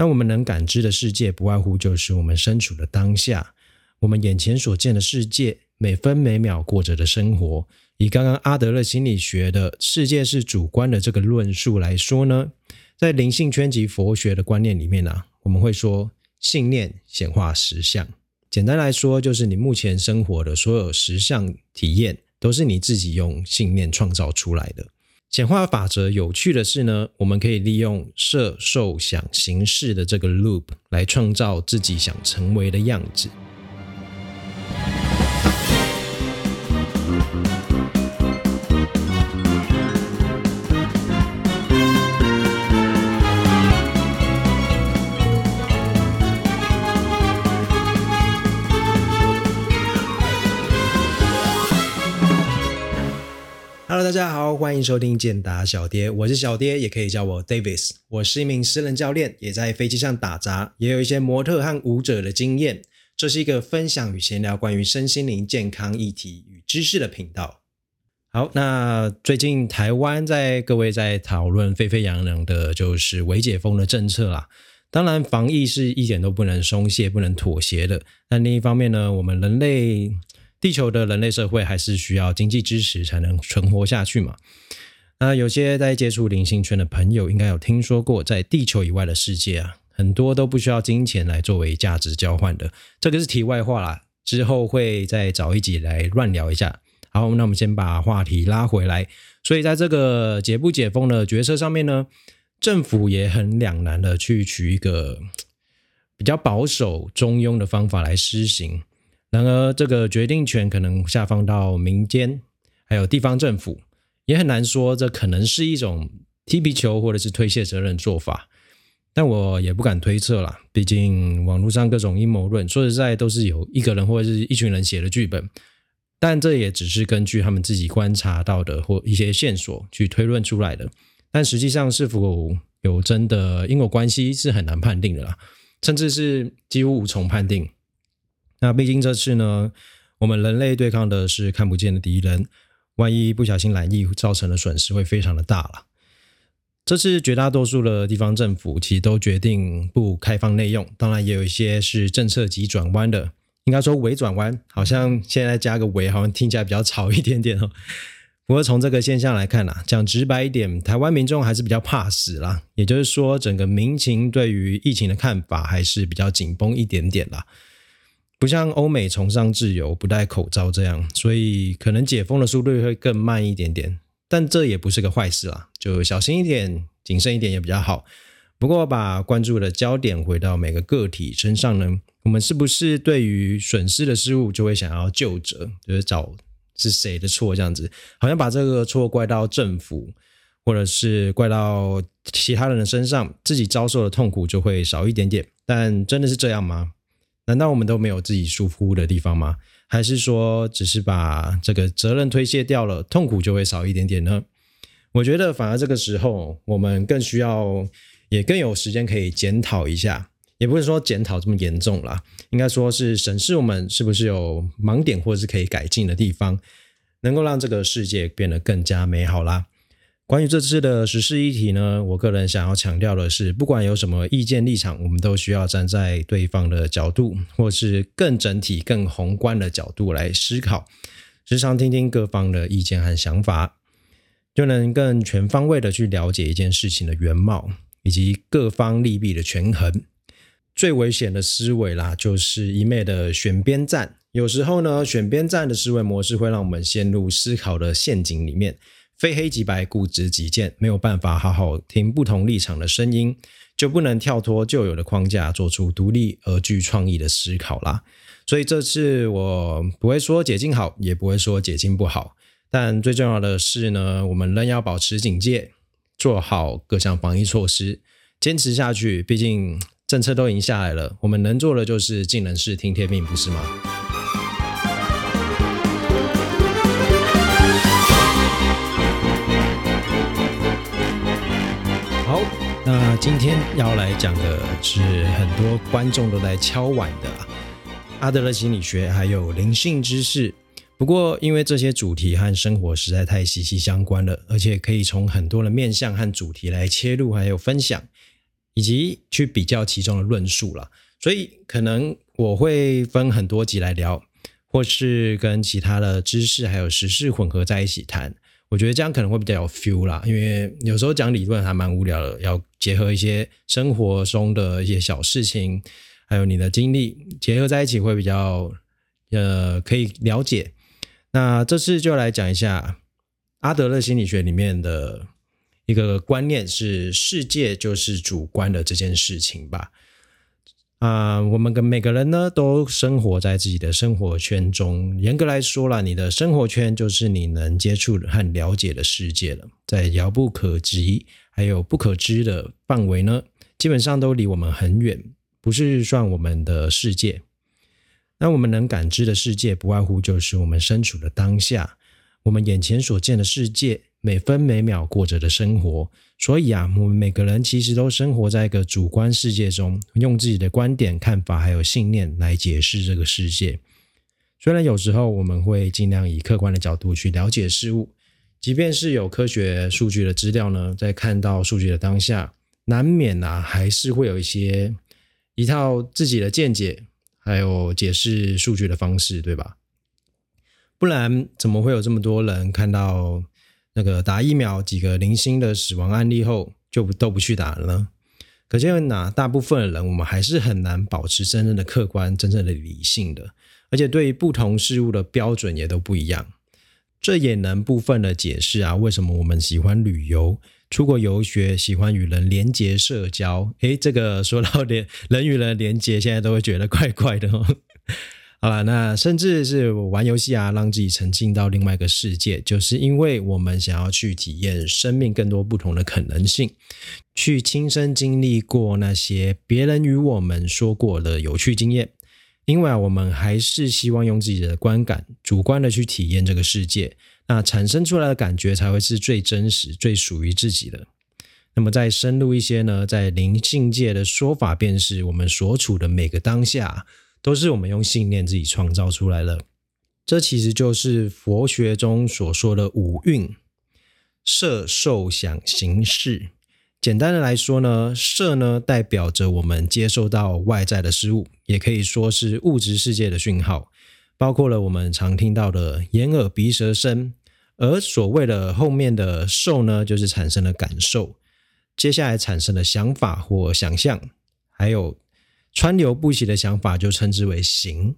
那我们能感知的世界，不外乎就是我们身处的当下，我们眼前所见的世界，每分每秒过着的生活。以刚刚阿德勒心理学的世界是主观的这个论述来说呢，在灵性圈及佛学的观念里面呢，我们会说信念显化实相。简单来说，就是你目前生活的所有实相体验，都是你自己用信念创造出来的。简化法则有趣的是呢，我们可以利用设、受、想、行、识的这个 loop 来创造自己想成为的样子。欢迎收听健达小爹，我是小爹，也可以叫我 Davis。我是一名私人教练，也在飞机上打杂，也有一些模特和舞者的经验。这是一个分享与闲聊关于身心灵健康议题与知识的频道。好，那最近台湾在各位在讨论沸沸扬扬的，就是微解封的政策啦。当然，防疫是一点都不能松懈、不能妥协的。但另一方面呢，我们人类。地球的人类社会还是需要经济支持才能存活下去嘛？那有些在接触灵性圈的朋友应该有听说过，在地球以外的世界啊，很多都不需要金钱来作为价值交换的。这个是题外话啦，之后会再找一集来乱聊一下。好，那我们先把话题拉回来。所以在这个解不解封的决策上面呢，政府也很两难的去取一个比较保守、中庸的方法来施行。然而，这个决定权可能下放到民间，还有地方政府，也很难说这可能是一种踢皮球或者是推卸责任做法。但我也不敢推测啦，毕竟网络上各种阴谋论，说实在都是有一个人或者是一群人写的剧本。但这也只是根据他们自己观察到的或一些线索去推论出来的。但实际上是否有真的因果关系，是很难判定的啦，甚至是几乎无从判定。那毕竟这次呢，我们人类对抗的是看不见的敌人，万一不小心染疫，造成的损失会非常的大了。这次绝大多数的地方政府其实都决定不开放内用，当然也有一些是政策急转弯的，应该说微转弯，好像现在加个微，好像听起来比较吵一点点哦。不过从这个现象来看呐，讲直白一点，台湾民众还是比较怕死啦，也就是说，整个民情对于疫情的看法还是比较紧绷一点点啦。不像欧美崇尚自由、不戴口罩这样，所以可能解封的速度会更慢一点点。但这也不是个坏事啦，就小心一点、谨慎一点也比较好。不过，把关注的焦点回到每个个体身上呢，我们是不是对于损失的失误就会想要救责，就是找是谁的错这样子？好像把这个错怪到政府，或者是怪到其他人的身上，自己遭受的痛苦就会少一点点。但真的是这样吗？难道我们都没有自己疏忽的地方吗？还是说只是把这个责任推卸掉了，痛苦就会少一点点呢？我觉得反而这个时候，我们更需要，也更有时间可以检讨一下，也不是说检讨这么严重啦，应该说是审视我们是不是有盲点或者是可以改进的地方，能够让这个世界变得更加美好啦。关于这次的实事议题呢，我个人想要强调的是，不管有什么意见立场，我们都需要站在对方的角度，或是更整体、更宏观的角度来思考，时常听听各方的意见和想法，就能更全方位的去了解一件事情的原貌以及各方利弊的权衡。最危险的思维啦，就是一昧的选边站。有时候呢，选边站的思维模式会让我们陷入思考的陷阱里面。非黑即白，固执己见，没有办法好好听不同立场的声音，就不能跳脱旧有的框架，做出独立而具创意的思考啦。所以这次我不会说解禁好，也不会说解禁不好，但最重要的是呢，我们仍要保持警戒，做好各项防疫措施，坚持下去。毕竟政策都已经下来了，我们能做的就是尽人事听天命，不是吗？今天要来讲的是很多观众都在敲碗的阿德勒心理学，还有灵性知识。不过，因为这些主题和生活实在太息息相关了，而且可以从很多的面向和主题来切入，还有分享，以及去比较其中的论述了。所以可能我会分很多集来聊，或是跟其他的知识还有时事混合在一起谈。我觉得这样可能会比较有 feel 啦，因为有时候讲理论还蛮无聊的，要结合一些生活中的一些小事情，还有你的经历结合在一起会比较呃可以了解。那这次就来讲一下阿德勒心理学里面的一个观念，是世界就是主观的这件事情吧。啊，我们跟每个人呢都生活在自己的生活圈中。严格来说啦，你的生活圈就是你能接触和了解的世界了。在遥不可及还有不可知的范围呢，基本上都离我们很远，不是算我们的世界。那我们能感知的世界，不外乎就是我们身处的当下，我们眼前所见的世界。每分每秒过着的生活，所以啊，我们每个人其实都生活在一个主观世界中，用自己的观点、看法还有信念来解释这个世界。虽然有时候我们会尽量以客观的角度去了解事物，即便是有科学数据的资料呢，在看到数据的当下，难免啊还是会有一些一套自己的见解，还有解释数据的方式，对吧？不然怎么会有这么多人看到？那个打疫苗几个零星的死亡案例后，就都不去打了呢？可见哪大部分的人，我们还是很难保持真正的客观、真正的理性的，而且对于不同事物的标准也都不一样。这也能部分的解释啊，为什么我们喜欢旅游、出国游学，喜欢与人连结社交？诶，这个说到连人与人连接，现在都会觉得怪怪的哦。好了，那甚至是玩游戏啊，让自己沉浸到另外一个世界，就是因为我们想要去体验生命更多不同的可能性，去亲身经历过那些别人与我们说过的有趣经验。因为啊，我们还是希望用自己的观感、主观的去体验这个世界，那产生出来的感觉才会是最真实、最属于自己的。那么再深入一些呢，在灵性界的说法，便是我们所处的每个当下。都是我们用信念自己创造出来的，这其实就是佛学中所说的五蕴：色、受、想、行、识。简单的来说呢，色呢代表着我们接受到外在的事物，也可以说是物质世界的讯号，包括了我们常听到的眼、耳、鼻、舌、身。而所谓的后面的受呢，就是产生了感受，接下来产生的想法或想象，还有。川流不息的想法就称之为行，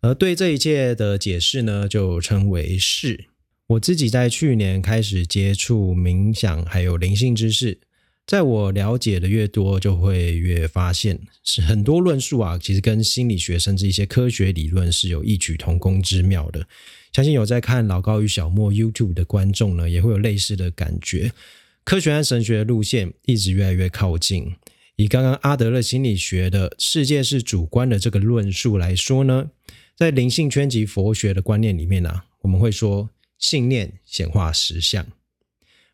而对这一切的解释呢，就称为事。我自己在去年开始接触冥想，还有灵性知识，在我了解的越多，就会越发现是很多论述啊，其实跟心理学甚至一些科学理论是有异曲同工之妙的。相信有在看老高与小莫 YouTube 的观众呢，也会有类似的感觉。科学和神学的路线一直越来越靠近。以刚刚阿德勒心理学的世界是主观的这个论述来说呢，在灵性圈及佛学的观念里面呢，我们会说信念显化实相。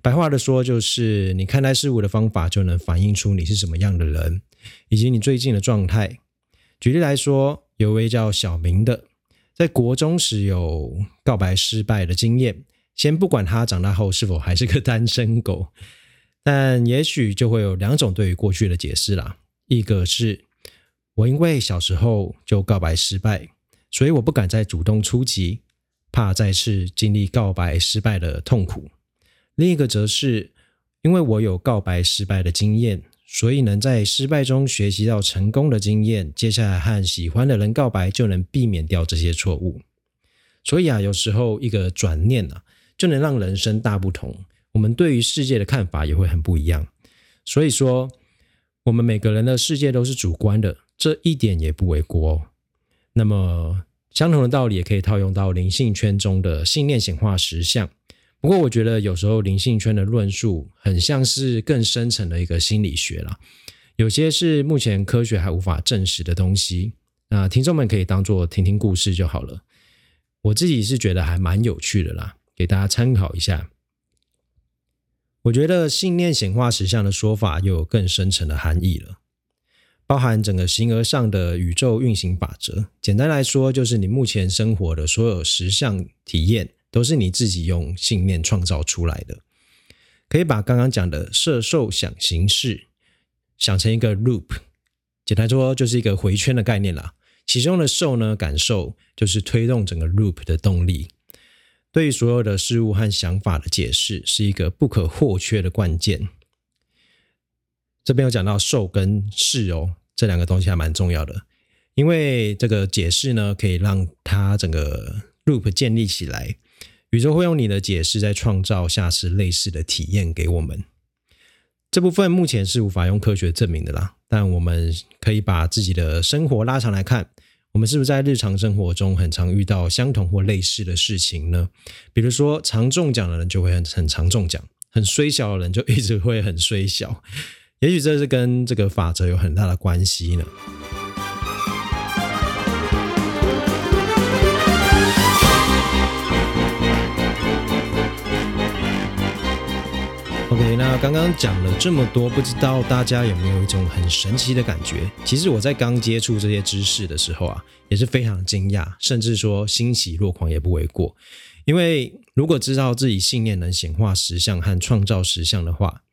白话的说，就是你看待事物的方法就能反映出你是什么样的人，以及你最近的状态。举例来说，有位叫小明的，在国中时有告白失败的经验。先不管他长大后是否还是个单身狗。但也许就会有两种对于过去的解释啦。一个是我因为小时候就告白失败，所以我不敢再主动出击，怕再次经历告白失败的痛苦。另一个则是因为我有告白失败的经验，所以能在失败中学习到成功的经验，接下来和喜欢的人告白就能避免掉这些错误。所以啊，有时候一个转念啊，就能让人生大不同。我们对于世界的看法也会很不一样，所以说，我们每个人的世界都是主观的，这一点也不为过哦。那么，相同的道理也可以套用到灵性圈中的信念显化实相。不过，我觉得有时候灵性圈的论述很像是更深层的一个心理学了，有些是目前科学还无法证实的东西。那听众们可以当做听听故事就好了。我自己是觉得还蛮有趣的啦，给大家参考一下。我觉得信念显化实相的说法又有更深层的含义了，包含整个形而上的宇宙运行法则。简单来说，就是你目前生活的所有实相体验，都是你自己用信念创造出来的。可以把刚刚讲的色受想行识，想成一个 loop，简单说就是一个回圈的概念啦。其中的受呢，感受就是推动整个 loop 的动力。对所有的事物和想法的解释，是一个不可或缺的关键。这边有讲到受跟事哦，这两个东西还蛮重要的，因为这个解释呢，可以让它整个 loop 建立起来。宇宙会用你的解释，在创造下次类似的体验给我们。这部分目前是无法用科学证明的啦，但我们可以把自己的生活拉长来看，我们是不是在日常生活中很常遇到相同或类似的事情呢？比如说，常中奖的人就会很很常中奖，很衰小的人就一直会很衰小。也许这是跟这个法则有很大的关系呢。那刚刚讲了这么多，不知道大家有没有一种很神奇的感觉？其实我在刚接触这些知识的时候啊，也是非常惊讶，甚至说欣喜若狂也不为过。因为如果知道自己信念能显化实相和创造实相的话，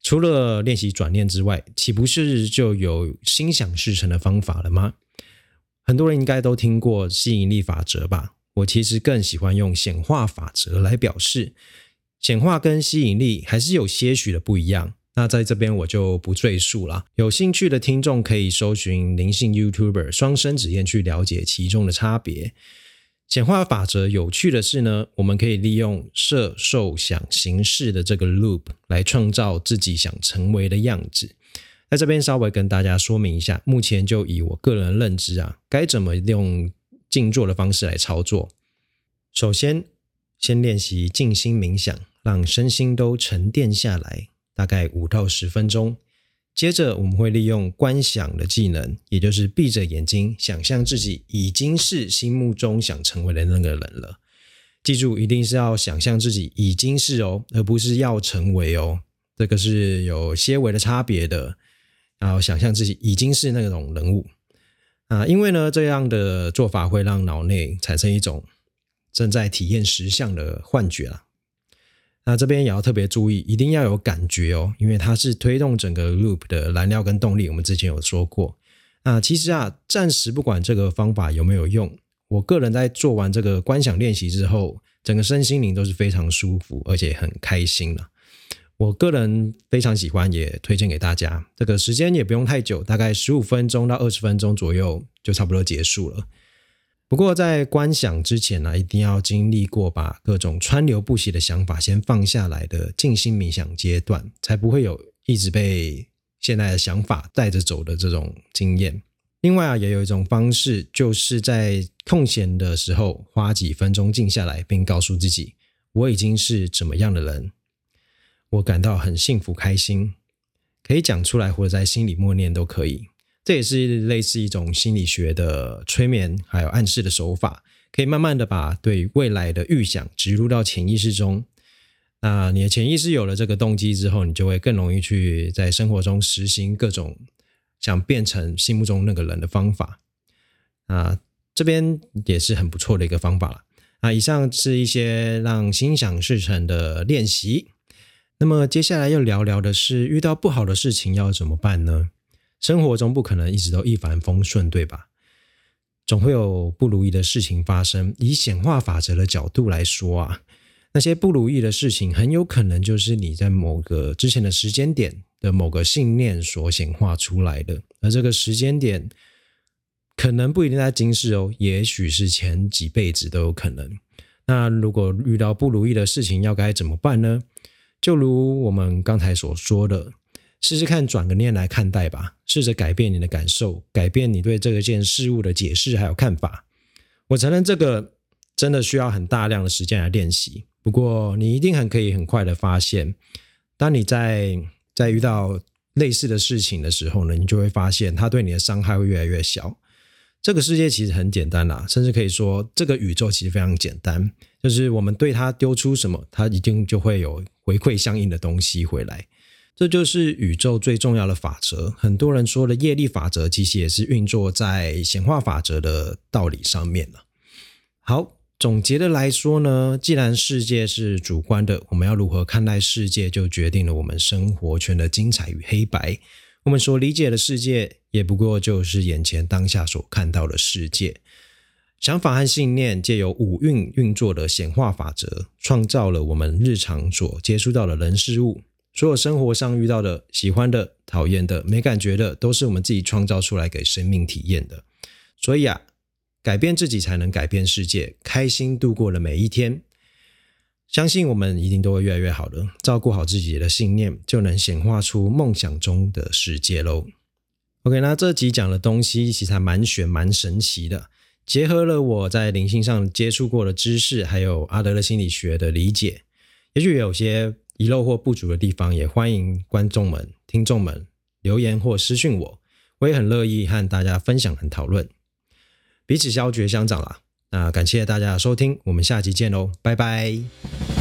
除了练习转念之外，岂不是就有心想事成的方法了吗？很多人应该都听过吸引力法则吧？我其实更喜欢用显化法则来表示。显化跟吸引力还是有些许的不一样，那在这边我就不赘述了。有兴趣的听众可以搜寻灵性 YouTuber 双生子燕去了解其中的差别。显化法则有趣的是呢，我们可以利用设、受、想、行、识的这个 loop 来创造自己想成为的样子。在这边稍微跟大家说明一下，目前就以我个人认知啊，该怎么用静坐的方式来操作。首先，先练习静心冥想。让身心都沉淀下来，大概五到十分钟。接着，我们会利用观想的技能，也就是闭着眼睛想象自己已经是心目中想成为的那个人了。记住，一定是要想象自己已经是哦，而不是要成为哦。这个是有些微的差别的。然后，想象自己已经是那种人物啊，因为呢，这样的做法会让脑内产生一种正在体验实相的幻觉了。那这边也要特别注意，一定要有感觉哦，因为它是推动整个 loop 的燃料跟动力。我们之前有说过，那其实啊，暂时不管这个方法有没有用，我个人在做完这个观想练习之后，整个身心灵都是非常舒服，而且很开心了。我个人非常喜欢，也推荐给大家。这个时间也不用太久，大概十五分钟到二十分钟左右就差不多结束了。不过，在观想之前呢，一定要经历过把各种川流不息的想法先放下来的静心冥想阶段，才不会有一直被现在的想法带着走的这种经验。另外啊，也有一种方式，就是在空闲的时候花几分钟静下来，并告诉自己：我已经是怎么样的人，我感到很幸福开心，可以讲出来或者在心里默念都可以。这也是类似一种心理学的催眠，还有暗示的手法，可以慢慢的把对未来的预想植入到潜意识中。那你的潜意识有了这个动机之后，你就会更容易去在生活中实行各种想变成心目中那个人的方法。啊，这边也是很不错的一个方法了。啊，以上是一些让心想事成的练习。那么接下来要聊聊的是，遇到不好的事情要怎么办呢？生活中不可能一直都一帆风顺，对吧？总会有不如意的事情发生。以显化法则的角度来说啊，那些不如意的事情很有可能就是你在某个之前的时间点的某个信念所显化出来的。而这个时间点可能不一定在今世哦，也许是前几辈子都有可能。那如果遇到不如意的事情，要该怎么办呢？就如我们刚才所说的。试试看转个念来看待吧，试着改变你的感受，改变你对这个件事物的解释还有看法。我承认这个真的需要很大量的时间来练习，不过你一定很可以很快的发现，当你在在遇到类似的事情的时候呢，你就会发现它对你的伤害会越来越小。这个世界其实很简单啦，甚至可以说这个宇宙其实非常简单，就是我们对它丢出什么，它一定就会有回馈相应的东西回来。这就是宇宙最重要的法则。很多人说的业力法则，其实也是运作在显化法则的道理上面了。好，总结的来说呢，既然世界是主观的，我们要如何看待世界，就决定了我们生活圈的精彩与黑白。我们所理解的世界，也不过就是眼前当下所看到的世界。想法和信念借由五运运作的显化法则，创造了我们日常所接触到的人事物。所有生活上遇到的、喜欢的、讨厌的、没感觉的，都是我们自己创造出来给生命体验的。所以啊，改变自己才能改变世界。开心度过了每一天，相信我们一定都会越来越好的。照顾好自己的信念，就能显化出梦想中的世界喽。OK，那这集讲的东西其实还蛮玄、蛮神奇的。结合了我在灵性上接触过的知识，还有阿德勒心理学的理解，也许有些遗漏或不足的地方，也欢迎观众们、听众们留言或私讯我，我也很乐意和大家分享和讨论，彼此消绝相长啦。那感谢大家的收听，我们下期见喽，拜拜。